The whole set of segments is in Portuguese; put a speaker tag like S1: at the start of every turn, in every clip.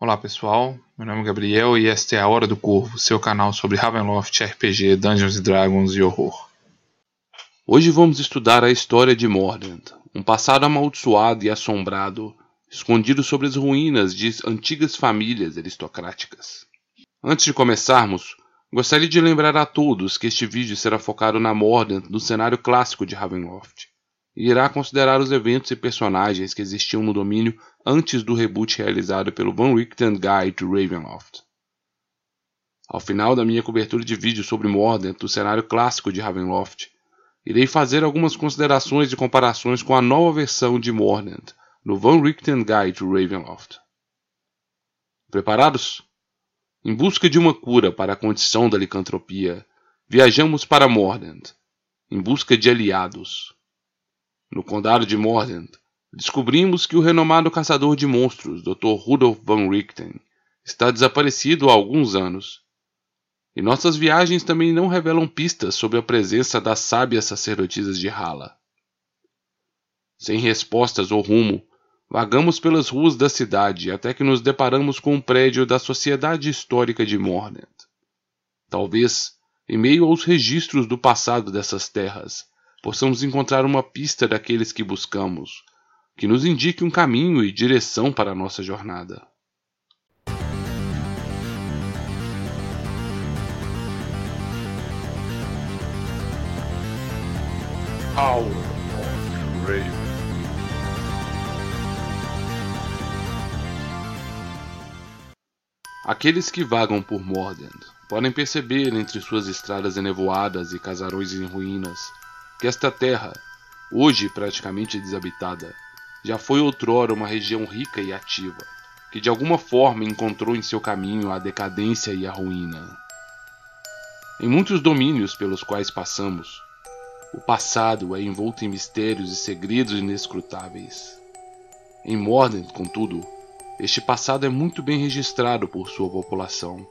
S1: Olá pessoal, meu nome é Gabriel e esta é a Hora do Corvo, seu canal sobre Ravenloft, RPG, Dungeons Dragons e horror.
S2: Hoje vamos estudar a história de Mordant, um passado amaldiçoado e assombrado, escondido sobre as ruínas de antigas famílias aristocráticas. Antes de começarmos, gostaria de lembrar a todos que este vídeo será focado na Mordant no cenário clássico de Ravenloft irá considerar os eventos e personagens que existiam no domínio antes do reboot realizado pelo Van Richten Guide to Ravenloft. Ao final da minha cobertura de vídeo sobre Mordant, do cenário clássico de Ravenloft, irei fazer algumas considerações e comparações com a nova versão de Mordant no Van Richten Guide to Ravenloft. Preparados? Em busca de uma cura para a condição da licantropia, viajamos para Mordant, em busca de aliados no condado de Mordant, descobrimos que o renomado caçador de monstros, Dr. Rudolf van Richten, está desaparecido há alguns anos. E nossas viagens também não revelam pistas sobre a presença das sábias sacerdotisas de Hala. Sem respostas ou rumo, vagamos pelas ruas da cidade até que nos deparamos com um prédio da Sociedade Histórica de Mordant. Talvez, em meio aos registros do passado dessas terras, possamos encontrar uma pista daqueles que buscamos, que nos indique um caminho e direção para a nossa jornada.
S3: Hour of Raven.
S2: Aqueles que vagam por Mordant podem perceber entre suas estradas enevoadas e casarões em ruínas que esta terra, hoje praticamente desabitada, já foi outrora uma região rica e ativa, que de alguma forma encontrou em seu caminho a decadência e a ruína. Em muitos domínios pelos quais passamos, o passado é envolto em mistérios e segredos inescrutáveis. Em Mordant, contudo, este passado é muito bem registrado por sua população,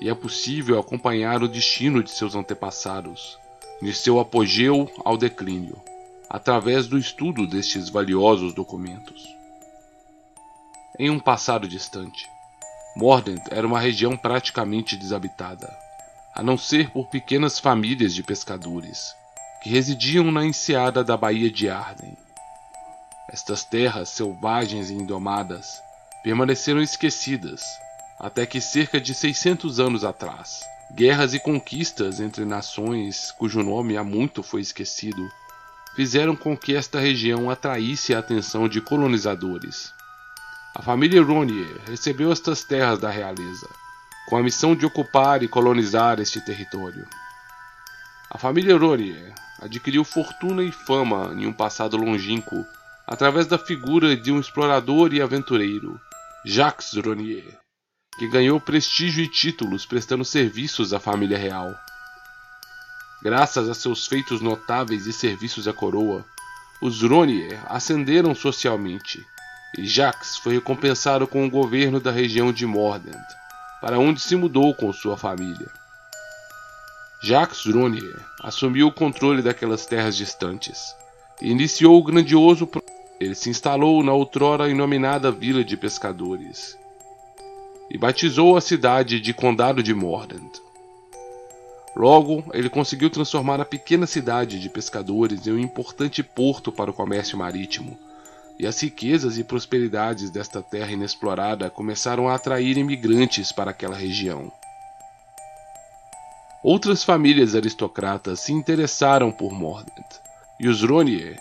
S2: e é possível acompanhar o destino de seus antepassados, de seu apogeu ao declínio, através do estudo destes valiosos documentos. Em um passado distante, Mordant era uma região praticamente desabitada, a não ser por pequenas famílias de pescadores que residiam na enseada da Baía de Arden. Estas terras selvagens e indomadas permaneceram esquecidas até que cerca de 600 anos atrás, Guerras e conquistas entre nações cujo nome há muito foi esquecido fizeram com que esta região atraísse a atenção de colonizadores. A família Ronier recebeu estas terras da realeza, com a missão de ocupar e colonizar este território. A família Ronier adquiriu fortuna e fama em um passado longínquo através da figura de um explorador e aventureiro, Jacques Ronier que ganhou prestígio e títulos prestando serviços à família real. Graças a seus feitos notáveis e serviços à coroa, os Ronier ascenderam socialmente, e Jacques foi recompensado com o governo da região de Mordant, para onde se mudou com sua família. Jacques Ronier assumiu o controle daquelas terras distantes e iniciou o grandioso ele se instalou na outrora inominada Vila de Pescadores e batizou a cidade de Condado de Mordant. Logo, ele conseguiu transformar a pequena cidade de pescadores em um importante porto para o comércio marítimo, e as riquezas e prosperidades desta terra inexplorada começaram a atrair imigrantes para aquela região. Outras famílias aristocratas se interessaram por Mordant, e os Ronier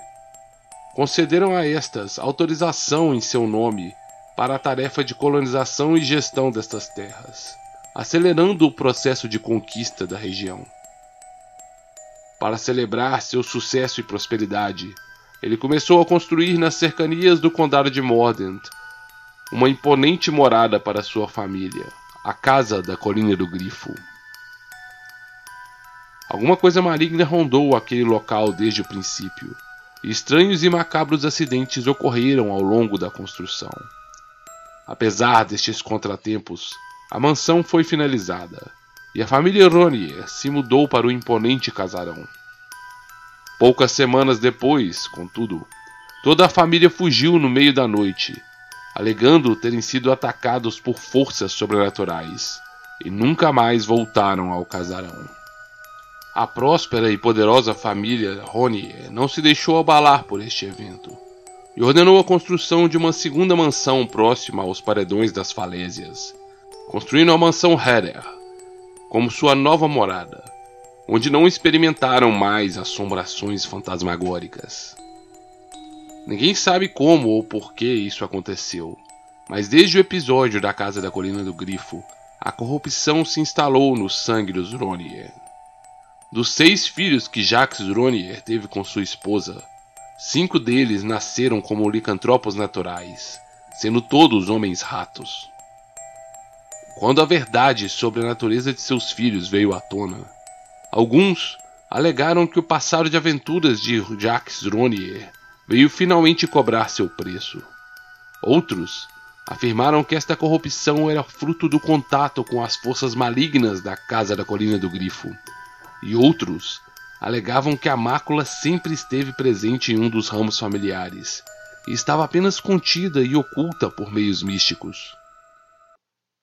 S2: concederam a estas autorização em seu nome para a tarefa de colonização e gestão destas terras, acelerando o processo de conquista da região. Para celebrar seu sucesso e prosperidade, ele começou a construir nas cercanias do condado de Mordant uma imponente morada para sua família, a Casa da Colina do Grifo. Alguma coisa maligna rondou aquele local desde o princípio, e estranhos e macabros acidentes ocorreram ao longo da construção. Apesar destes contratempos, a mansão foi finalizada e a família Ronier se mudou para o imponente casarão. Poucas semanas depois, contudo, toda a família fugiu no meio da noite, alegando terem sido atacados por forças sobrenaturais e nunca mais voltaram ao casarão. A próspera e poderosa família Rony não se deixou abalar por este evento e ordenou a construção de uma segunda mansão próxima aos paredões das falésias, construindo a mansão Heder como sua nova morada, onde não experimentaram mais assombrações fantasmagóricas. Ninguém sabe como ou por que isso aconteceu, mas desde o episódio da Casa da Colina do Grifo, a corrupção se instalou no sangue dos Ronier. Dos seis filhos que Jacques Ronier teve com sua esposa, cinco deles nasceram como licantropos naturais, sendo todos homens ratos. Quando a verdade sobre a natureza de seus filhos veio à tona, alguns alegaram que o passado de aventuras de Jacques Ronier veio finalmente cobrar seu preço. Outros afirmaram que esta corrupção era fruto do contato com as forças malignas da Casa da Colina do Grifo. E outros alegavam que a mácula sempre esteve presente em um dos ramos familiares e estava apenas contida e oculta por meios místicos.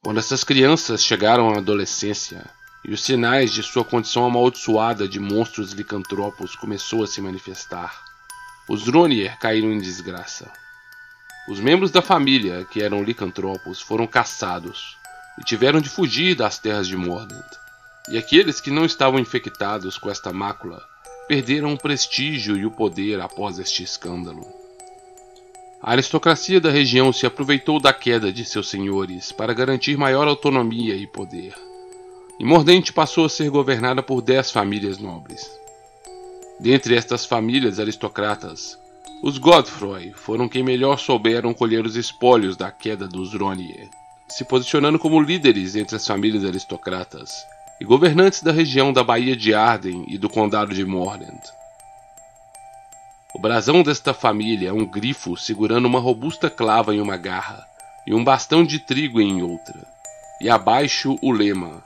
S2: Quando essas crianças chegaram à adolescência e os sinais de sua condição amaldiçoada de monstros licantropos começou a se manifestar, os Dronier caíram em desgraça. Os membros da família, que eram licantropos, foram caçados e tiveram de fugir das terras de Mordant. E aqueles que não estavam infectados com esta mácula perderam o prestígio e o poder após este escândalo. A aristocracia da região se aproveitou da queda de seus senhores para garantir maior autonomia e poder. E Mordente passou a ser governada por dez famílias nobres. Dentre estas famílias aristocratas, os Godfroy foram quem melhor souberam colher os espólios da queda dos Ronier, se posicionando como líderes entre as famílias aristocratas e governantes da região da Baía de Arden e do Condado de Mordant. O brasão desta família é um grifo segurando uma robusta clava em uma garra e um bastão de trigo em outra, e abaixo o lema: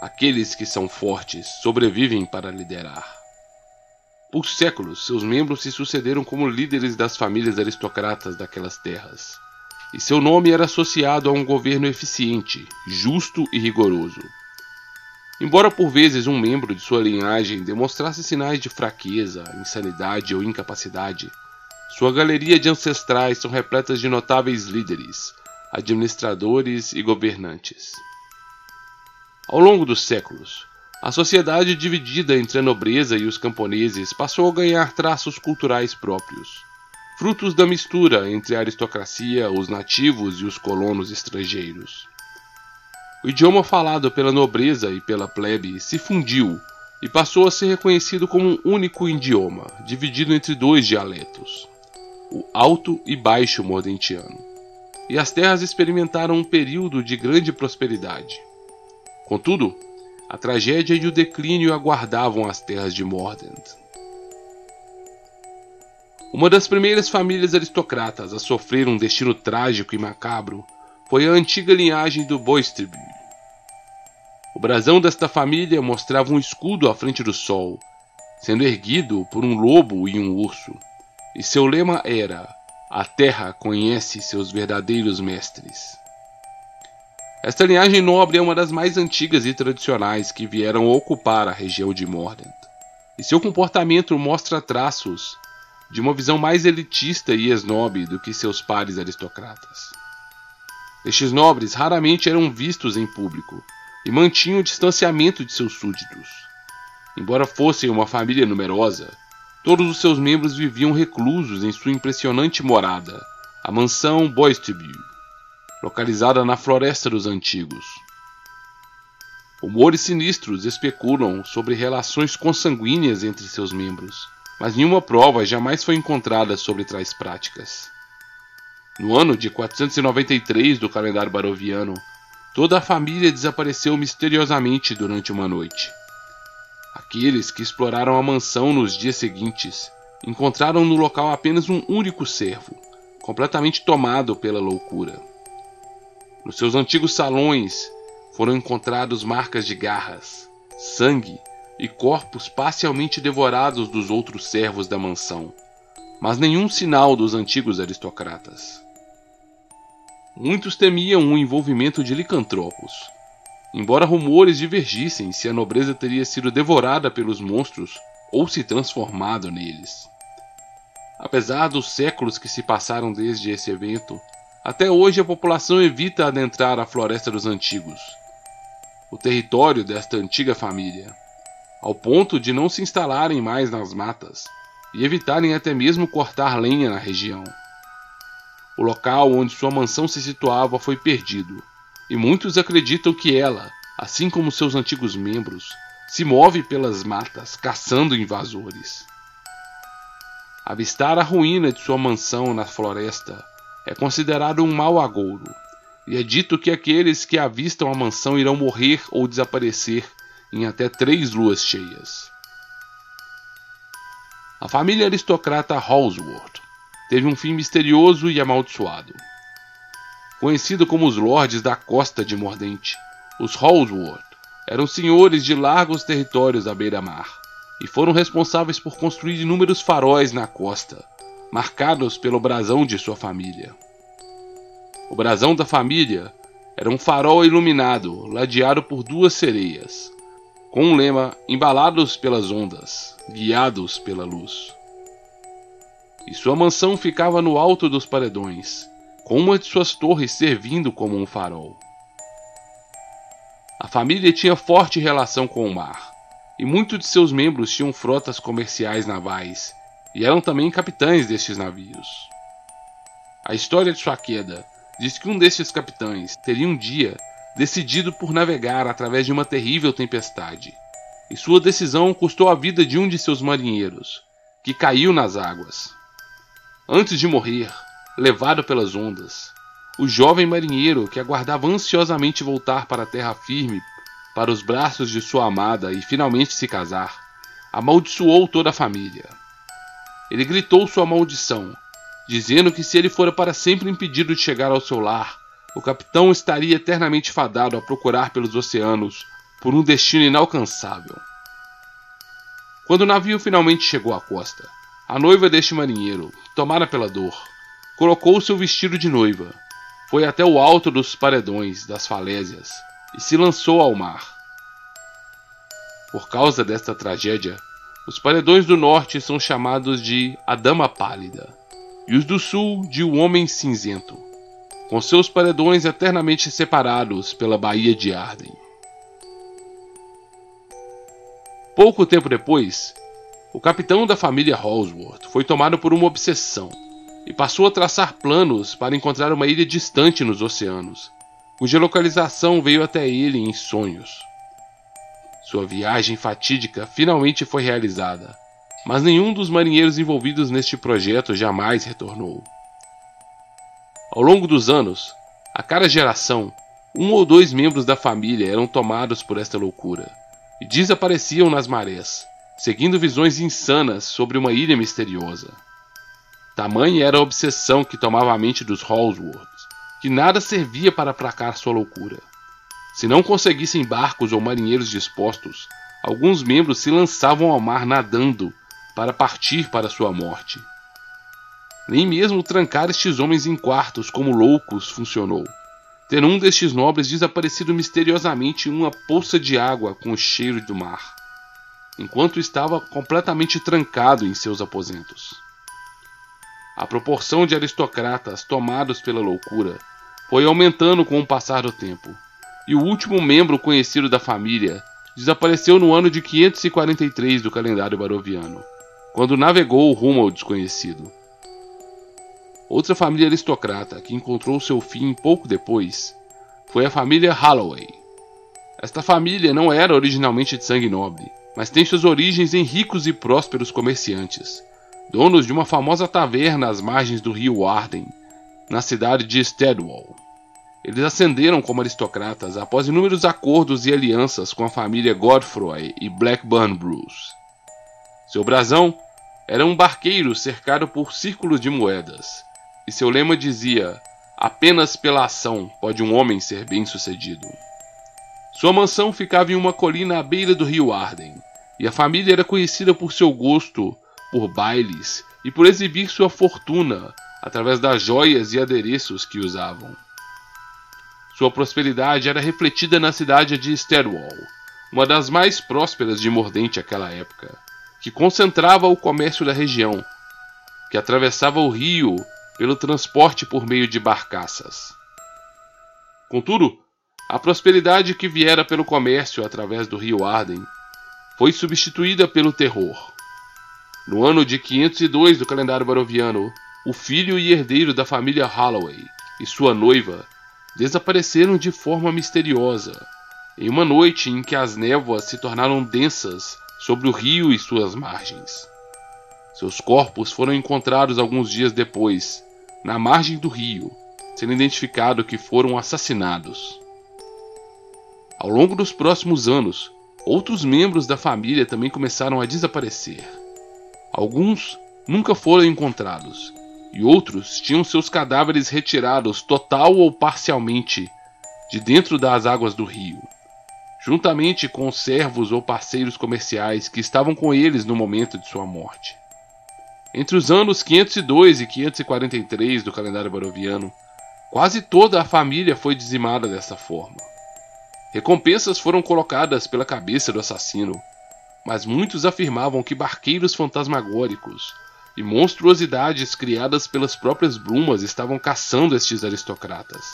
S2: Aqueles que são fortes sobrevivem para liderar. Por séculos, seus membros se sucederam como líderes das famílias aristocratas daquelas terras, e seu nome era associado a um governo eficiente, justo e rigoroso. Embora por vezes um membro de sua linhagem demonstrasse sinais de fraqueza, insanidade ou incapacidade, sua galeria de ancestrais são repletas de notáveis líderes, administradores e governantes. Ao longo dos séculos, a sociedade dividida entre a nobreza e os camponeses passou a ganhar traços culturais próprios, frutos da mistura entre a aristocracia, os nativos e os colonos estrangeiros. O idioma falado pela nobreza e pela plebe se fundiu e passou a ser reconhecido como um único idioma, dividido entre dois dialetos, o alto e baixo mordentiano. E as terras experimentaram um período de grande prosperidade. Contudo, a tragédia e o declínio aguardavam as terras de Mordant. Uma das primeiras famílias aristocratas a sofrer um destino trágico e macabro foi a antiga linhagem do Boisterby. O brasão desta família mostrava um escudo à frente do sol, sendo erguido por um lobo e um urso, e seu lema era: A terra conhece seus verdadeiros mestres. Esta linhagem nobre é uma das mais antigas e tradicionais que vieram ocupar a região de Mordant, e seu comportamento mostra traços de uma visão mais elitista e esnobe do que seus pares aristocratas. Estes nobres raramente eram vistos em público e mantinham o distanciamento de seus súditos. Embora fossem uma família numerosa, todos os seus membros viviam reclusos em sua impressionante morada, a mansão Boistebue localizada na Floresta dos Antigos. Rumores sinistros especulam sobre relações consanguíneas entre seus membros, mas nenhuma prova jamais foi encontrada sobre tais práticas. No ano de 493 do calendário baroviano, toda a família desapareceu misteriosamente durante uma noite. Aqueles que exploraram a mansão nos dias seguintes encontraram no local apenas um único servo, completamente tomado pela loucura. Nos seus antigos salões foram encontrados marcas de garras, sangue e corpos parcialmente devorados dos outros servos da mansão, mas nenhum sinal dos antigos aristocratas. Muitos temiam um envolvimento de licantropos. Embora rumores divergissem se a nobreza teria sido devorada pelos monstros ou se transformado neles. Apesar dos séculos que se passaram desde esse evento, até hoje a população evita adentrar a Floresta dos Antigos, o território desta antiga família, ao ponto de não se instalarem mais nas matas e evitarem até mesmo cortar lenha na região. O local onde sua mansão se situava foi perdido, e muitos acreditam que ela, assim como seus antigos membros, se move pelas matas caçando invasores. Avistar a ruína de sua mansão na floresta é considerado um mau agouro, e é dito que aqueles que avistam a mansão irão morrer ou desaparecer em até três luas cheias. A família aristocrata Halsworth teve um fim misterioso e amaldiçoado. Conhecido como os Lordes da Costa de Mordente, os Halsworth eram senhores de largos territórios à beira-mar e foram responsáveis por construir inúmeros faróis na costa, marcados pelo brasão de sua família. O brasão da família era um farol iluminado, ladeado por duas sereias, com um lema embalados pelas ondas, guiados pela luz. E sua mansão ficava no alto dos paredões, com uma de suas torres servindo como um farol. A família tinha forte relação com o mar e muitos de seus membros tinham frotas comerciais navais e eram também capitães destes navios. A história de sua queda diz que um destes capitães teria um dia decidido por navegar através de uma terrível tempestade, e sua decisão custou a vida de um de seus marinheiros, que caiu nas águas. Antes de morrer, levado pelas ondas, o jovem marinheiro que aguardava ansiosamente voltar para a terra firme para os braços de sua amada e finalmente se casar, amaldiçoou toda a família. Ele gritou sua maldição, dizendo que se ele fora para sempre impedido de chegar ao seu lar, o capitão estaria eternamente fadado a procurar pelos oceanos por um destino inalcançável. Quando o navio finalmente chegou à costa, a noiva deste marinheiro, tomada pela dor, colocou seu vestido de noiva, foi até o alto dos paredões das falésias e se lançou ao mar. Por causa desta tragédia, os paredões do norte são chamados de a Dama Pálida e os do sul de o Homem Cinzento, com seus paredões eternamente separados pela Baía de Arden. Pouco tempo depois, o capitão da família Halsworth foi tomado por uma obsessão e passou a traçar planos para encontrar uma ilha distante nos oceanos, cuja localização veio até ele em sonhos. Sua viagem fatídica finalmente foi realizada, mas nenhum dos marinheiros envolvidos neste projeto jamais retornou. Ao longo dos anos, a cada geração, um ou dois membros da família eram tomados por esta loucura e desapareciam nas marés, seguindo visões insanas sobre uma ilha misteriosa. Tamanha era a obsessão que tomava a mente dos Hallsworth que nada servia para aplacar sua loucura. Se não conseguissem barcos ou marinheiros dispostos, alguns membros se lançavam ao mar nadando para partir para sua morte. Nem mesmo trancar estes homens em quartos como loucos funcionou, ter um destes nobres desaparecido misteriosamente em uma poça de água com o cheiro do mar, enquanto estava completamente trancado em seus aposentos. A proporção de aristocratas tomados pela loucura foi aumentando com o passar do tempo, e o último membro conhecido da família desapareceu no ano de 543 do calendário baroviano, quando navegou rumo ao desconhecido. Outra família aristocrata que encontrou seu fim pouco depois foi a família Holloway. Esta família não era originalmente de sangue nobre, mas tem suas origens em ricos e prósperos comerciantes, donos de uma famosa taverna às margens do rio Arden, na cidade de Steadwall. Eles ascenderam como aristocratas após inúmeros acordos e alianças com a família Godfrey e Blackburn Bruce. Seu brasão era um barqueiro cercado por círculos de moedas, e seu lema dizia: Apenas pela ação pode um homem ser bem-sucedido. Sua mansão ficava em uma colina à beira do rio Arden, e a família era conhecida por seu gosto por bailes e por exibir sua fortuna através das joias e adereços que usavam. Sua prosperidade era refletida na cidade de Sterwall, uma das mais prósperas de Mordente àquela época, que concentrava o comércio da região, que atravessava o rio pelo transporte por meio de barcaças. Contudo, a prosperidade que viera pelo comércio através do rio Arden foi substituída pelo terror. No ano de 502 do calendário baroviano, o filho e herdeiro da família Holloway e sua noiva desapareceram de forma misteriosa em uma noite em que as névoas se tornaram densas sobre o rio e suas margens. Seus corpos foram encontrados alguns dias depois, na margem do rio, sendo identificado que foram assassinados. Ao longo dos próximos anos, outros membros da família também começaram a desaparecer. Alguns nunca foram encontrados, e outros tinham seus cadáveres retirados total ou parcialmente de dentro das águas do rio, juntamente com servos ou parceiros comerciais que estavam com eles no momento de sua morte. Entre os anos 502 e 543 do calendário baroviano, quase toda a família foi dizimada dessa forma. Recompensas foram colocadas pela cabeça do assassino, mas muitos afirmavam que barqueiros fantasmagóricos e monstruosidades criadas pelas próprias brumas estavam caçando estes aristocratas.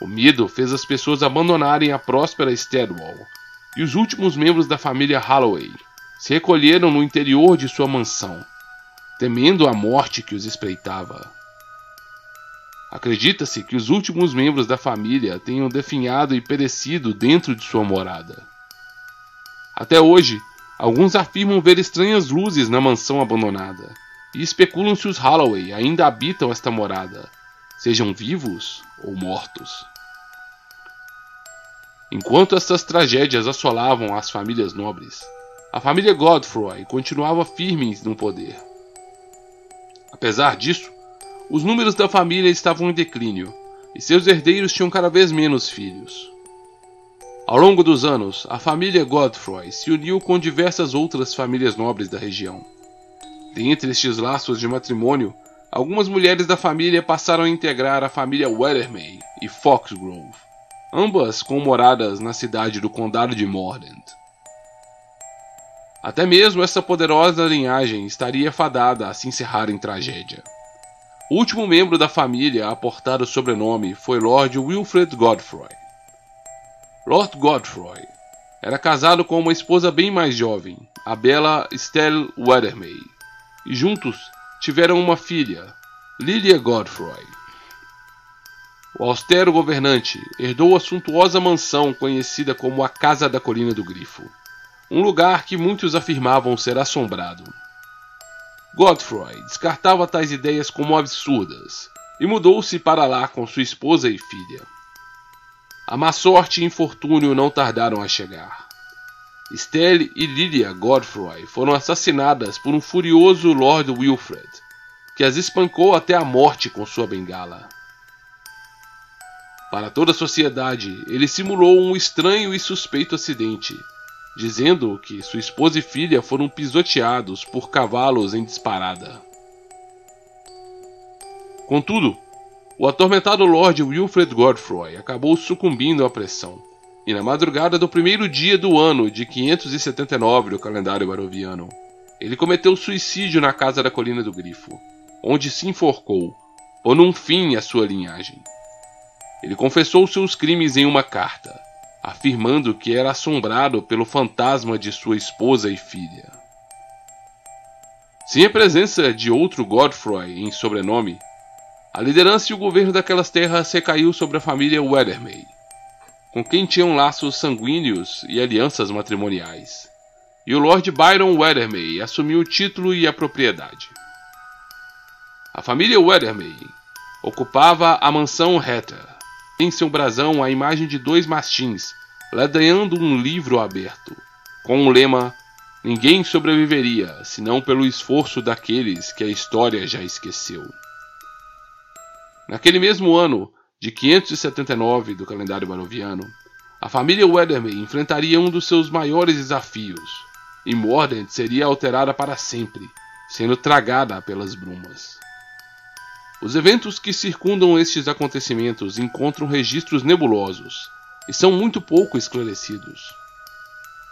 S2: O medo fez as pessoas abandonarem a próspera Steadwall, e os últimos membros da família Holloway se recolheram no interior de sua mansão, temendo a morte que os espreitava. Acredita-se que os últimos membros da família tenham definhado e perecido dentro de sua morada. Até hoje, alguns afirmam ver estranhas luzes na mansão abandonada e especulam se os Holloway ainda habitam esta morada, sejam vivos ou mortos. Enquanto estas tragédias assolavam as famílias nobres, a família Godfrey continuava firme no poder. Apesar disso, os números da família estavam em declínio e seus herdeiros tinham cada vez menos filhos. Ao longo dos anos, a família Godfrey se uniu com diversas outras famílias nobres da região. Dentre estes laços de matrimônio, algumas mulheres da família passaram a integrar a família Weathermay e Foxgrove, ambas com moradas na cidade do Condado de Mordant. Até mesmo essa poderosa linhagem estaria fadada a se encerrar em tragédia. O último membro da família a portar o sobrenome foi Lord Wilfred Godfrey. Lord Godfrey era casado com uma esposa bem mais jovem, a bela Estelle Weathermay, e juntos tiveram uma filha, Lilia Godfrey. O austero governante herdou a suntuosa mansão conhecida como a Casa da Colina do Grifo, um lugar que muitos afirmavam ser assombrado. Godfrey descartava tais ideias como absurdas e mudou-se para lá com sua esposa e filha. A má sorte e infortúnio não tardaram a chegar. Estelle e Lilia Godfrey foram assassinadas por um furioso Lord Wilfred, que as espancou até a morte com sua bengala. Para toda a sociedade, ele simulou um estranho e suspeito acidente dizendo que sua esposa e filha foram pisoteados por cavalos em disparada. Contudo, o atormentado Lord Wilfred Godfrey acabou sucumbindo à pressão, e na madrugada do primeiro dia do ano de 579 do calendário baroviano, ele cometeu suicídio na casa da Colina do Grifo, onde se enforcou, pondo um fim à sua linhagem. Ele confessou seus crimes em uma carta, afirmando que era assombrado pelo fantasma de sua esposa e filha. Sem a presença de outro Godfrey em sobrenome, a liderança e o governo daquelas terras recaiu sobre a família Weathermay, com quem tinham laços sanguíneos e alianças matrimoniais. E o Lord Byron Weathermay assumiu o título e a propriedade. A família Weathermay ocupava a mansão Hatter, em seu brasão a imagem de dois mastins, ladeando um livro aberto, com o lema Ninguém sobreviveria senão pelo esforço daqueles que a história já esqueceu. Naquele mesmo ano de 579 do calendário baroviano, a família Weatherby enfrentaria um dos seus maiores desafios, e Mordant seria alterada para sempre, sendo tragada pelas brumas. Os eventos que circundam estes acontecimentos encontram registros nebulosos e são muito pouco esclarecidos.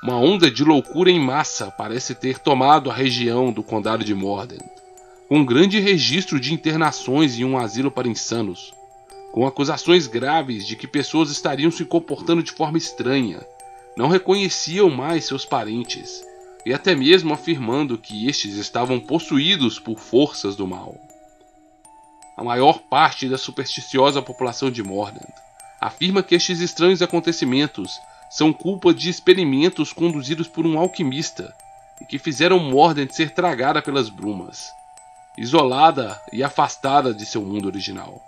S2: Uma onda de loucura em massa parece ter tomado a região do Condado de Morden, com um grande registro de internações em um asilo para insanos, com acusações graves de que pessoas estariam se comportando de forma estranha, não reconheciam mais seus parentes e até mesmo afirmando que estes estavam possuídos por forças do mal a maior parte da supersticiosa população de Mordant afirma que estes estranhos acontecimentos são culpa de experimentos conduzidos por um alquimista e que fizeram Mordant ser tragada pelas brumas, isolada e afastada de seu mundo original.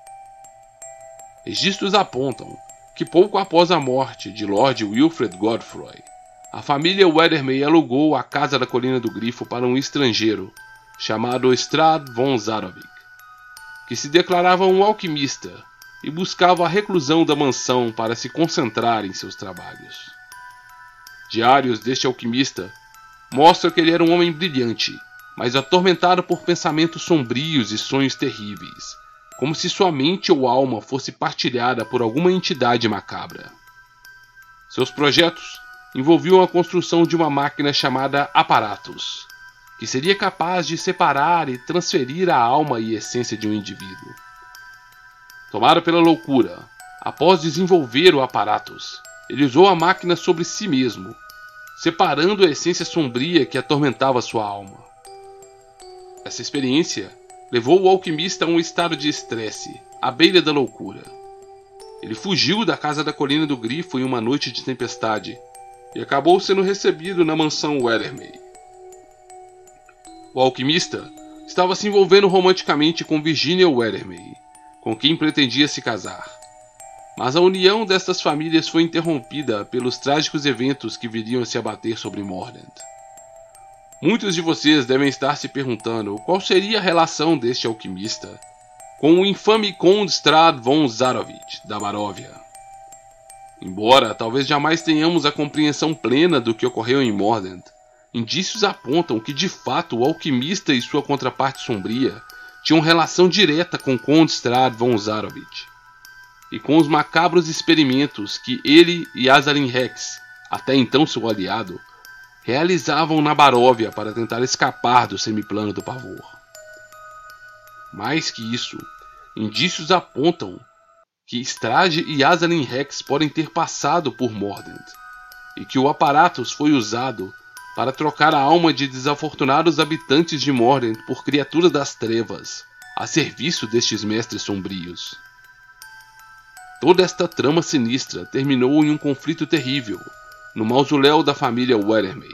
S2: Registros apontam que pouco após a morte de Lord Wilfred Godfrey, a família Weathermay alugou a Casa da Colina do Grifo para um estrangeiro chamado Strad von Zarovic que se declarava um alquimista e buscava a reclusão da mansão para se concentrar em seus trabalhos. Diários deste alquimista mostram que ele era um homem brilhante, mas atormentado por pensamentos sombrios e sonhos terríveis, como se sua mente ou alma fosse partilhada por alguma entidade macabra. Seus projetos envolviam a construção de uma máquina chamada Aparatus, que seria capaz de separar e transferir a alma e essência de um indivíduo. Tomado pela loucura, após desenvolver o aparatus, ele usou a máquina sobre si mesmo, separando a essência sombria que atormentava sua alma. Essa experiência levou o alquimista a um estado de estresse, à beira da loucura. Ele fugiu da casa da colina do Grifo em uma noite de tempestade e acabou sendo recebido na mansão Weathermay. O alquimista estava se envolvendo romanticamente com Virginia Weathermay, com quem pretendia se casar. Mas a união destas famílias foi interrompida pelos trágicos eventos que viriam a se abater sobre Mordant. Muitos de vocês devem estar se perguntando qual seria a relação deste alquimista com o infame Conde Strad von Zarovich, da Baróvia. Embora talvez jamais tenhamos a compreensão plena do que ocorreu em Mordant, Indícios apontam que de fato o alquimista e sua contraparte sombria tinham relação direta com Conde Strad von Zarovich e com os macabros experimentos que ele e Azarin Rex, até então seu aliado, realizavam na Baróvia para tentar escapar do semiplano do pavor. Mais que isso, indícios apontam que Strade e Azarin Rex podem ter passado por Mordant e que o Aparatus foi usado para trocar a alma de desafortunados habitantes de Mordent por criaturas das trevas, a serviço destes mestres sombrios. Toda esta trama sinistra terminou em um conflito terrível no mausoléu da família Weathermay,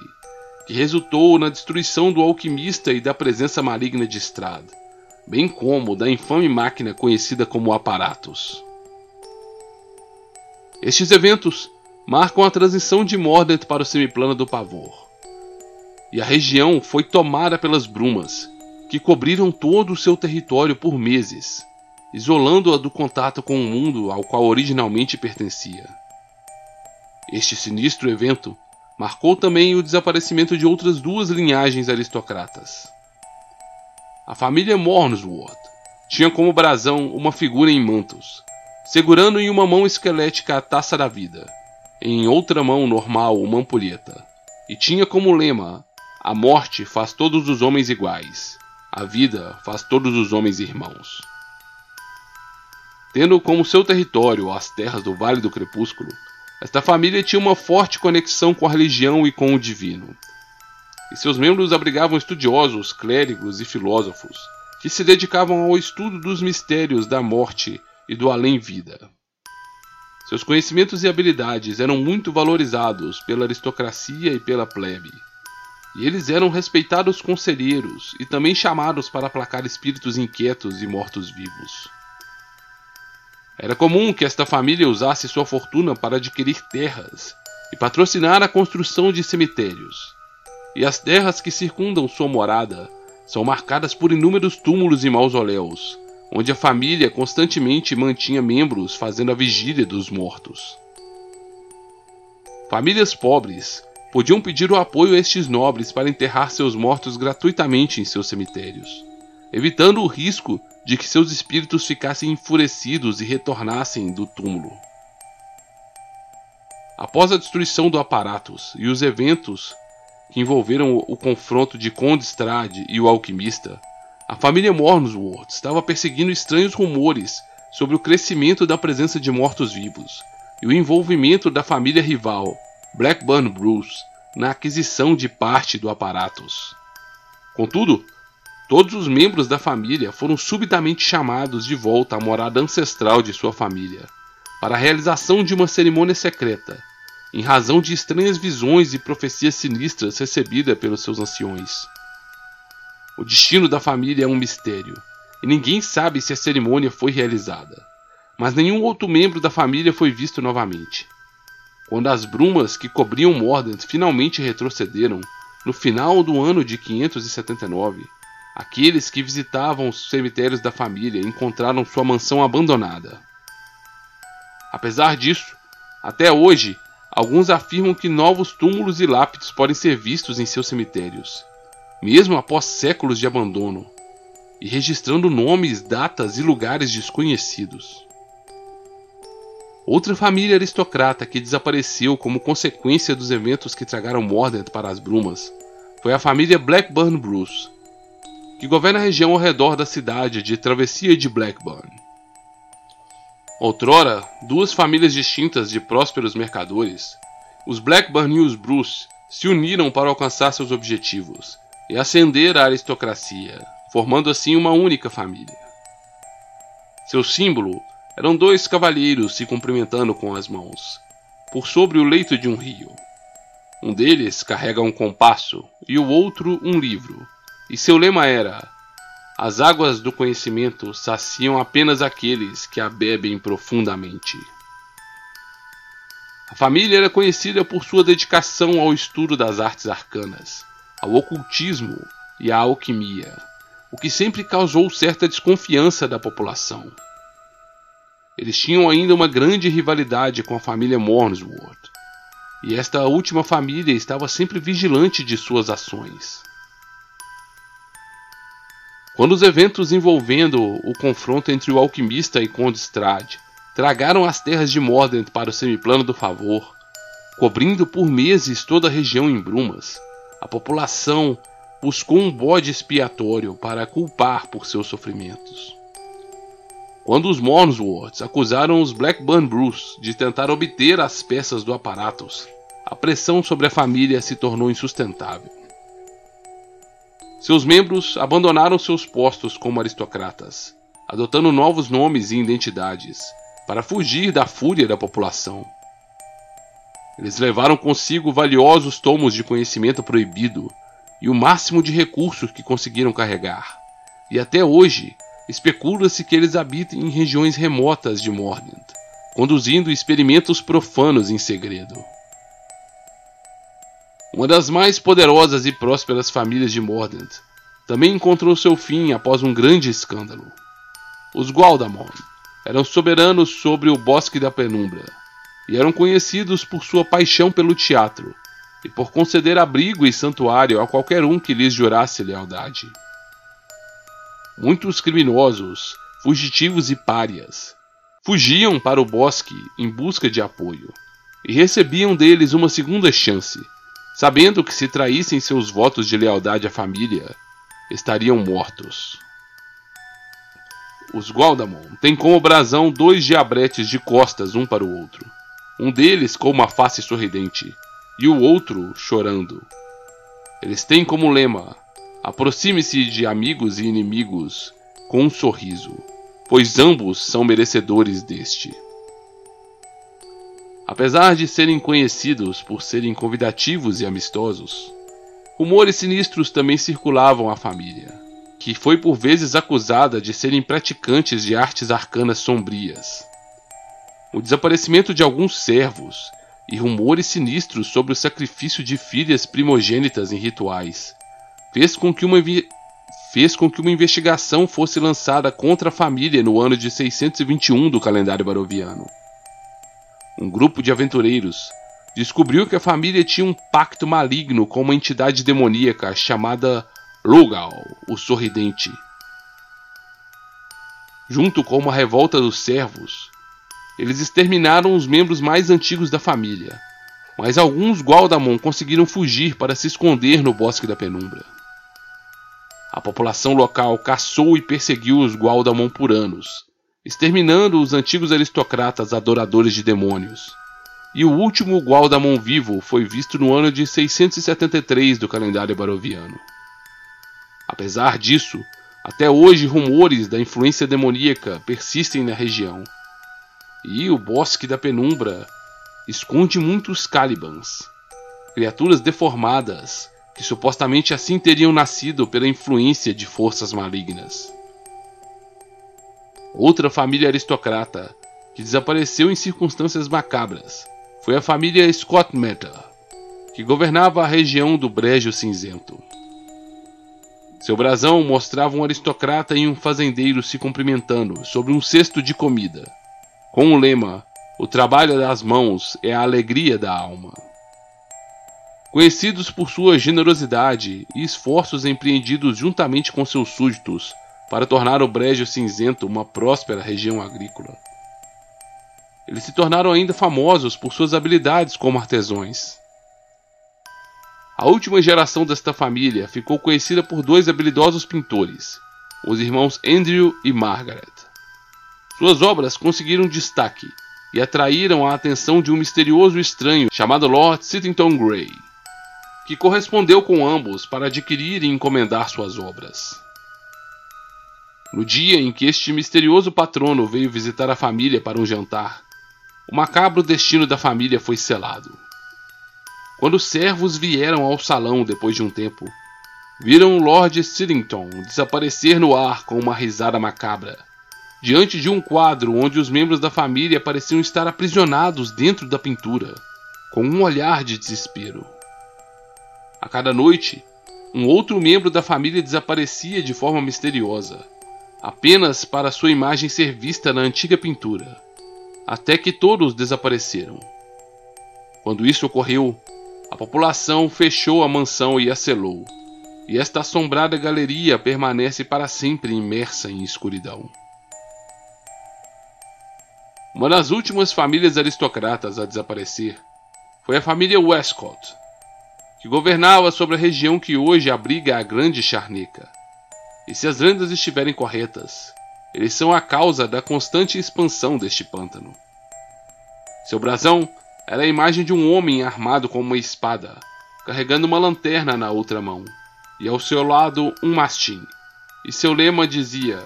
S2: que resultou na destruição do alquimista e da presença maligna de Strad, bem como da infame máquina conhecida como Aparatus. Estes eventos marcam a transição de Mordent para o semiplano do pavor e a região foi tomada pelas brumas, que cobriram todo o seu território por meses, isolando-a do contato com o mundo ao qual originalmente pertencia. Este sinistro evento marcou também o desaparecimento de outras duas linhagens aristocratas. A família Mornsworth tinha como brasão uma figura em mantos, segurando em uma mão esquelética a taça da vida, em outra mão normal uma ampulheta, e tinha como lema a morte faz todos os homens iguais. A vida faz todos os homens irmãos. Tendo como seu território as terras do Vale do Crepúsculo, esta família tinha uma forte conexão com a religião e com o divino. E seus membros abrigavam estudiosos, clérigos e filósofos que se dedicavam ao estudo dos mistérios da morte e do além-vida. Seus conhecimentos e habilidades eram muito valorizados pela aristocracia e pela plebe e eles eram respeitados conselheiros e também chamados para aplacar espíritos inquietos e mortos-vivos. Era comum que esta família usasse sua fortuna para adquirir terras e patrocinar a construção de cemitérios. E as terras que circundam sua morada são marcadas por inúmeros túmulos e mausoléus, onde a família constantemente mantinha membros fazendo a vigília dos mortos. Famílias pobres podiam pedir o apoio a estes nobres para enterrar seus mortos gratuitamente em seus cemitérios. evitando o risco de que seus espíritos ficassem enfurecidos e retornassem do túmulo. Após a destruição do Aparatus e os eventos que envolveram o confronto de Conde Strade e o alquimista, a família Mornsworth estava perseguindo estranhos rumores sobre o crescimento da presença de mortos-vivos e o envolvimento da família rival, Blackburn Bruce, na aquisição de parte do Aparatus. Contudo, todos os membros da família foram subitamente chamados de volta à morada ancestral de sua família, para a realização de uma cerimônia secreta, em razão de estranhas visões e profecias sinistras recebidas pelos seus anciões. O destino da família é um mistério, e ninguém sabe se a cerimônia foi realizada. Mas nenhum outro membro da família foi visto novamente. Quando as brumas que cobriam Mordant finalmente retrocederam, no final do ano de 579, aqueles que visitavam os cemitérios da família encontraram sua mansão abandonada. Apesar disso, até hoje, alguns afirmam que novos túmulos e lápides podem ser vistos em seus cemitérios, mesmo após séculos de abandono, e registrando nomes, datas e lugares desconhecidos. Outra família aristocrata que desapareceu como consequência dos eventos que tragaram Mordant para as brumas foi a família Blackburn Bruce, que governa a região ao redor da cidade de Travessia de Blackburn. Outrora, duas famílias distintas de prósperos mercadores, os Blackburn e os Bruce, se uniram para alcançar seus objetivos e ascender à aristocracia, formando assim uma única família. Seu símbolo eram dois cavalheiros se cumprimentando com as mãos, por sobre o leito de um rio. Um deles carrega um compasso e o outro um livro, e seu lema era: As águas do conhecimento saciam apenas aqueles que a bebem profundamente. A família era conhecida por sua dedicação ao estudo das artes arcanas, ao ocultismo e à alquimia, o que sempre causou certa desconfiança da população. Eles tinham ainda uma grande rivalidade com a família Mornsworth, e esta última família estava sempre vigilante de suas ações. Quando os eventos envolvendo o confronto entre o alquimista e Conde Strade tragaram as terras de Mordent para o semiplano do favor, cobrindo por meses toda a região em brumas, a população buscou um bode expiatório para culpar por seus sofrimentos. Quando os Mornsworths acusaram os Blackburn Bruce de tentar obter as peças do Aparatus, a pressão sobre a família se tornou insustentável. Seus membros abandonaram seus postos como aristocratas, adotando novos nomes e identidades, para fugir da fúria da população. Eles levaram consigo valiosos tomos de conhecimento proibido e o máximo de recursos que conseguiram carregar, e até hoje Especula-se que eles habitem em regiões remotas de Mordant, conduzindo experimentos profanos em segredo. Uma das mais poderosas e prósperas famílias de Mordant também encontrou seu fim após um grande escândalo. Os Gualdamon eram soberanos sobre o Bosque da Penumbra e eram conhecidos por sua paixão pelo teatro e por conceder abrigo e santuário a qualquer um que lhes jurasse lealdade. Muitos criminosos, fugitivos e párias fugiam para o bosque em busca de apoio e recebiam deles uma segunda chance, sabendo que se traíssem seus votos de lealdade à família, estariam mortos. Os Gualdamon têm como brasão dois diabretes de costas um para o outro, um deles com uma face sorridente e o outro chorando. Eles têm como lema Aproxime-se de amigos e inimigos com um sorriso, pois ambos são merecedores deste. Apesar de serem conhecidos por serem convidativos e amistosos, rumores sinistros também circulavam à família, que foi por vezes acusada de serem praticantes de artes arcanas sombrias. O desaparecimento de alguns servos e rumores sinistros sobre o sacrifício de filhas primogênitas em rituais fez com que uma fez com que uma investigação fosse lançada contra a família no ano de 621 do calendário baroviano. Um grupo de aventureiros descobriu que a família tinha um pacto maligno com uma entidade demoníaca chamada Lugal, o Sorridente, junto com uma revolta dos servos, eles exterminaram os membros mais antigos da família, mas alguns Gualdamon conseguiram fugir para se esconder no Bosque da Penumbra. A população local caçou e perseguiu os Gualdamon por anos, exterminando os antigos aristocratas adoradores de demônios. E o último Gualdamon vivo foi visto no ano de 673 do calendário baroviano. Apesar disso, até hoje rumores da influência demoníaca persistem na região. E o Bosque da Penumbra esconde muitos Calibans, criaturas deformadas que supostamente assim teriam nascido pela influência de forças malignas. Outra família aristocrata que desapareceu em circunstâncias macabras foi a família Scott Matter, que governava a região do Brejo Cinzento. Seu brasão mostrava um aristocrata e um fazendeiro se cumprimentando sobre um cesto de comida, com o lema: O trabalho das mãos é a alegria da alma. Conhecidos por sua generosidade e esforços empreendidos juntamente com seus súditos para tornar o Brejo Cinzento uma próspera região agrícola. Eles se tornaram ainda famosos por suas habilidades como artesãos. A última geração desta família ficou conhecida por dois habilidosos pintores, os irmãos Andrew e Margaret. Suas obras conseguiram destaque e atraíram a atenção de um misterioso estranho chamado Lord Sittington Grey, que correspondeu com ambos para adquirir e encomendar suas obras. No dia em que este misterioso patrono veio visitar a família para um jantar, o macabro destino da família foi selado. Quando os servos vieram ao salão depois de um tempo, viram Lord Sillington desaparecer no ar com uma risada macabra, diante de um quadro onde os membros da família pareciam estar aprisionados dentro da pintura, com um olhar de desespero. A cada noite, um outro membro da família desaparecia de forma misteriosa, apenas para sua imagem ser vista na antiga pintura, até que todos desapareceram. Quando isso ocorreu, a população fechou a mansão e a selou, e esta assombrada galeria permanece para sempre imersa em escuridão. Uma das últimas famílias aristocratas a desaparecer foi a família Westcott, que governava sobre a região que hoje abriga a Grande Charneca. E se as lendas estiverem corretas, eles são a causa da constante expansão deste pântano. Seu brasão era a imagem de um homem armado com uma espada, carregando uma lanterna na outra mão, e ao seu lado um mastim. E seu lema dizia: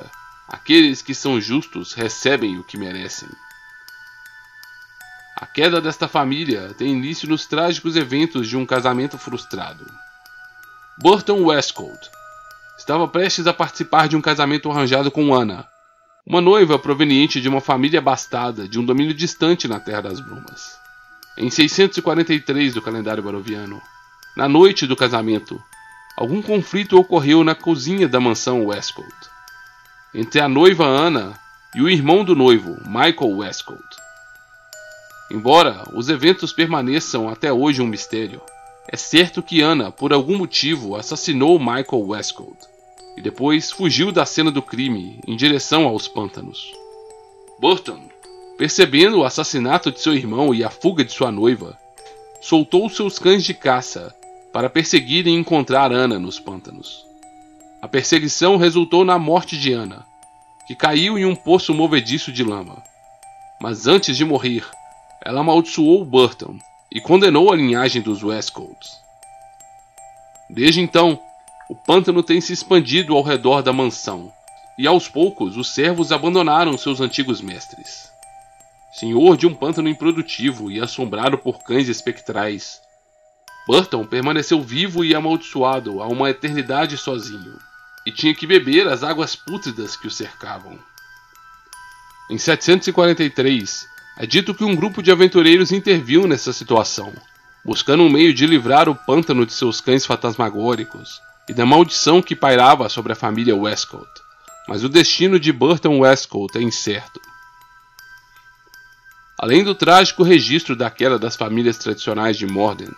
S2: Aqueles que são justos recebem o que merecem. A queda desta família tem início nos trágicos eventos de um casamento frustrado. Burton Westcote estava prestes a participar de um casamento arranjado com Anna, uma noiva proveniente de uma família abastada de um domínio distante na Terra das Brumas em 643 do calendário baroviano. Na noite do casamento, algum conflito ocorreu na cozinha da mansão Westcote entre a noiva Anna e o irmão do noivo, Michael Westcote. Embora os eventos permaneçam até hoje um mistério, é certo que Anna, por algum motivo, assassinou Michael Westcote e depois fugiu da cena do crime em direção aos pântanos. Burton Percebendo o assassinato de seu irmão e a fuga de sua noiva, soltou seus cães de caça para perseguir e encontrar Ana nos pântanos. A perseguição resultou na morte de Ana, que caiu em um poço movediço de lama. Mas antes de morrer, ela amaldiçoou Burton e condenou a linhagem dos Westcolts. Desde então, o pântano tem se expandido ao redor da mansão, e aos poucos os servos abandonaram seus antigos mestres senhor de um pântano improdutivo e assombrado por cães espectrais. Burton permaneceu vivo e amaldiçoado há uma eternidade sozinho, e tinha que beber as águas pútridas que o cercavam. Em 743, é dito que um grupo de aventureiros interviu nessa situação, buscando um meio de livrar o pântano de seus cães fantasmagóricos e da maldição que pairava sobre a família Westcote. Mas o destino de Burton Westcote é incerto. Além do trágico registro da queda das famílias tradicionais de Mordent,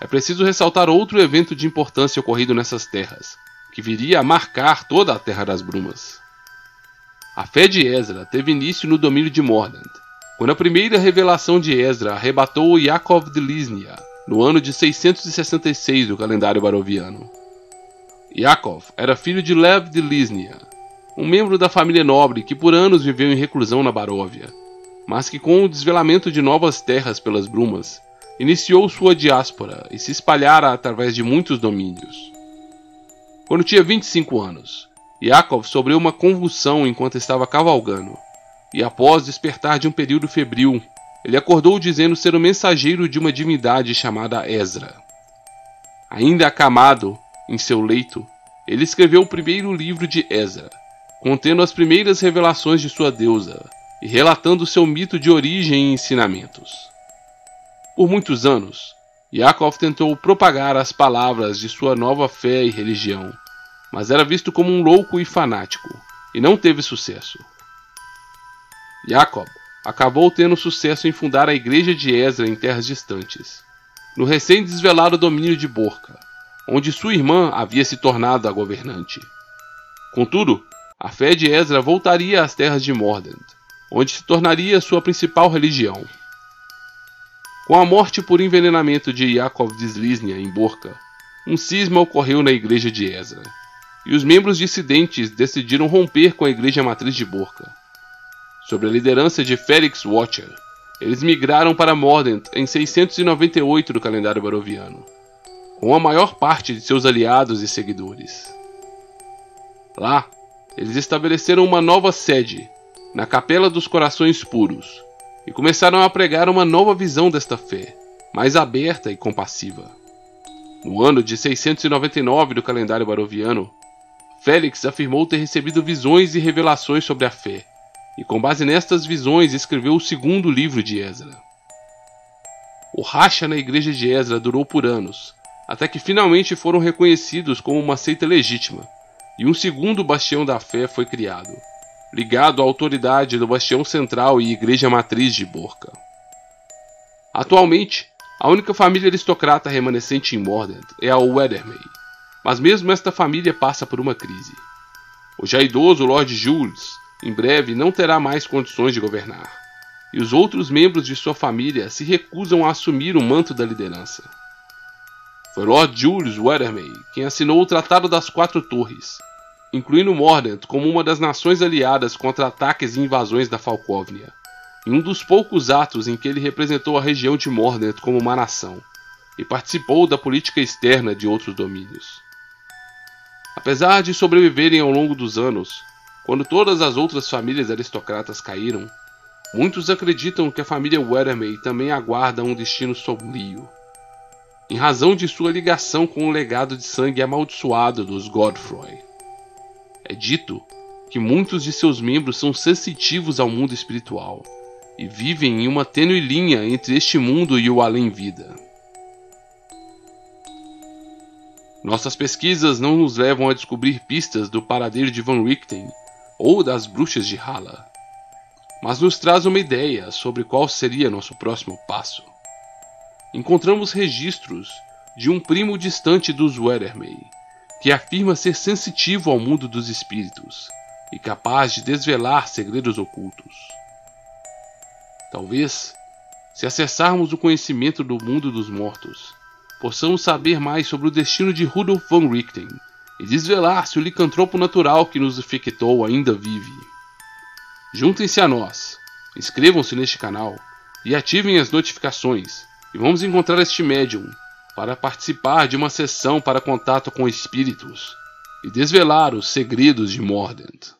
S2: é preciso ressaltar outro evento de importância ocorrido nessas terras, que viria a marcar toda a Terra das Brumas. A fé de Ezra teve início no domínio de Mordant, quando a primeira revelação de Ezra arrebatou Yaakov de Lisnia, no ano de 666 do calendário baroviano. Yaakov era filho de Lev de Lisnia, um membro da família nobre que por anos viveu em reclusão na Baróvia, mas que com o desvelamento de novas terras pelas brumas, iniciou sua diáspora e se espalhara através de muitos domínios. Quando tinha 25 anos, Yakov sofreu uma convulsão enquanto estava cavalgando, e após despertar de um período febril, ele acordou dizendo ser o mensageiro de uma divindade chamada Ezra. Ainda acamado em seu leito, ele escreveu o primeiro livro de Ezra, contendo as primeiras revelações de sua deusa e relatando seu mito de origem e ensinamentos. Por muitos anos, Yakov tentou propagar as palavras de sua nova fé e religião, mas era visto como um louco e fanático, e não teve sucesso. Jacob acabou tendo sucesso em fundar a igreja de Ezra em terras distantes, no recém-desvelado domínio de Borca, onde sua irmã havia se tornado a governante. Contudo, a fé de Ezra voltaria às terras de Mordant, onde se tornaria sua principal religião. Com a morte por envenenamento de Yaakov de Slisnia em Borca, um cisma ocorreu na igreja de Ezra e os membros dissidentes decidiram romper com a igreja matriz de Borca. Sob a liderança de Felix Watcher, eles migraram para Mordent em 698 do calendário baroviano, com a maior parte de seus aliados e seguidores. Lá, eles estabeleceram uma nova sede, na Capela dos Corações Puros, e começaram a pregar uma nova visão desta fé, mais aberta e compassiva. No ano de 699 do calendário baroviano, Félix afirmou ter recebido visões e revelações sobre a fé, e com base nestas visões escreveu o segundo livro de Ezra. O racha na igreja de Ezra durou por anos, até que finalmente foram reconhecidos como uma seita legítima, e um segundo bastião da fé foi criado, ligado à autoridade do bastião central e igreja matriz de Borca. Atualmente, a única família aristocrata remanescente em Mordant é a Weathermay, mas mesmo esta família passa por uma crise. O já idoso Lord Jules, em breve, não terá mais condições de governar, e os outros membros de sua família se recusam a assumir o manto da liderança. Foi Lord Julius Weathermay quem assinou o Tratado das Quatro Torres, incluindo Mordant como uma das nações aliadas contra ataques e invasões da Falcóvnia, em um dos poucos atos em que ele representou a região de Mordant como uma nação, e participou da política externa de outros domínios. Apesar de sobreviverem ao longo dos anos, quando todas as outras famílias aristocratas caíram, muitos acreditam que a família Weathermay também aguarda um destino sombrio, em razão de sua ligação com o legado de sangue amaldiçoado dos Godfroy. É dito que muitos de seus membros são sensitivos ao mundo espiritual e vivem em uma tênue linha entre este mundo e o além-vida. Nossas pesquisas não nos levam a descobrir pistas do paradeiro de Van Richten ou das bruxas de Hala, mas nos traz uma ideia sobre qual seria nosso próximo passo. Encontramos registros de um primo distante dos Weathermay, que afirma ser sensitivo ao mundo dos espíritos e capaz de desvelar segredos ocultos. Talvez, se acessarmos o conhecimento do mundo dos mortos, possamos saber mais sobre o destino de Rudolf von Richten e desvelar se o licantropo natural que nos infectou ainda vive. Juntem-se a nós, inscrevam-se neste canal e ativem as notificações e vamos encontrar este médium para participar de uma sessão para contato com espíritos e desvelar os segredos de Mordant.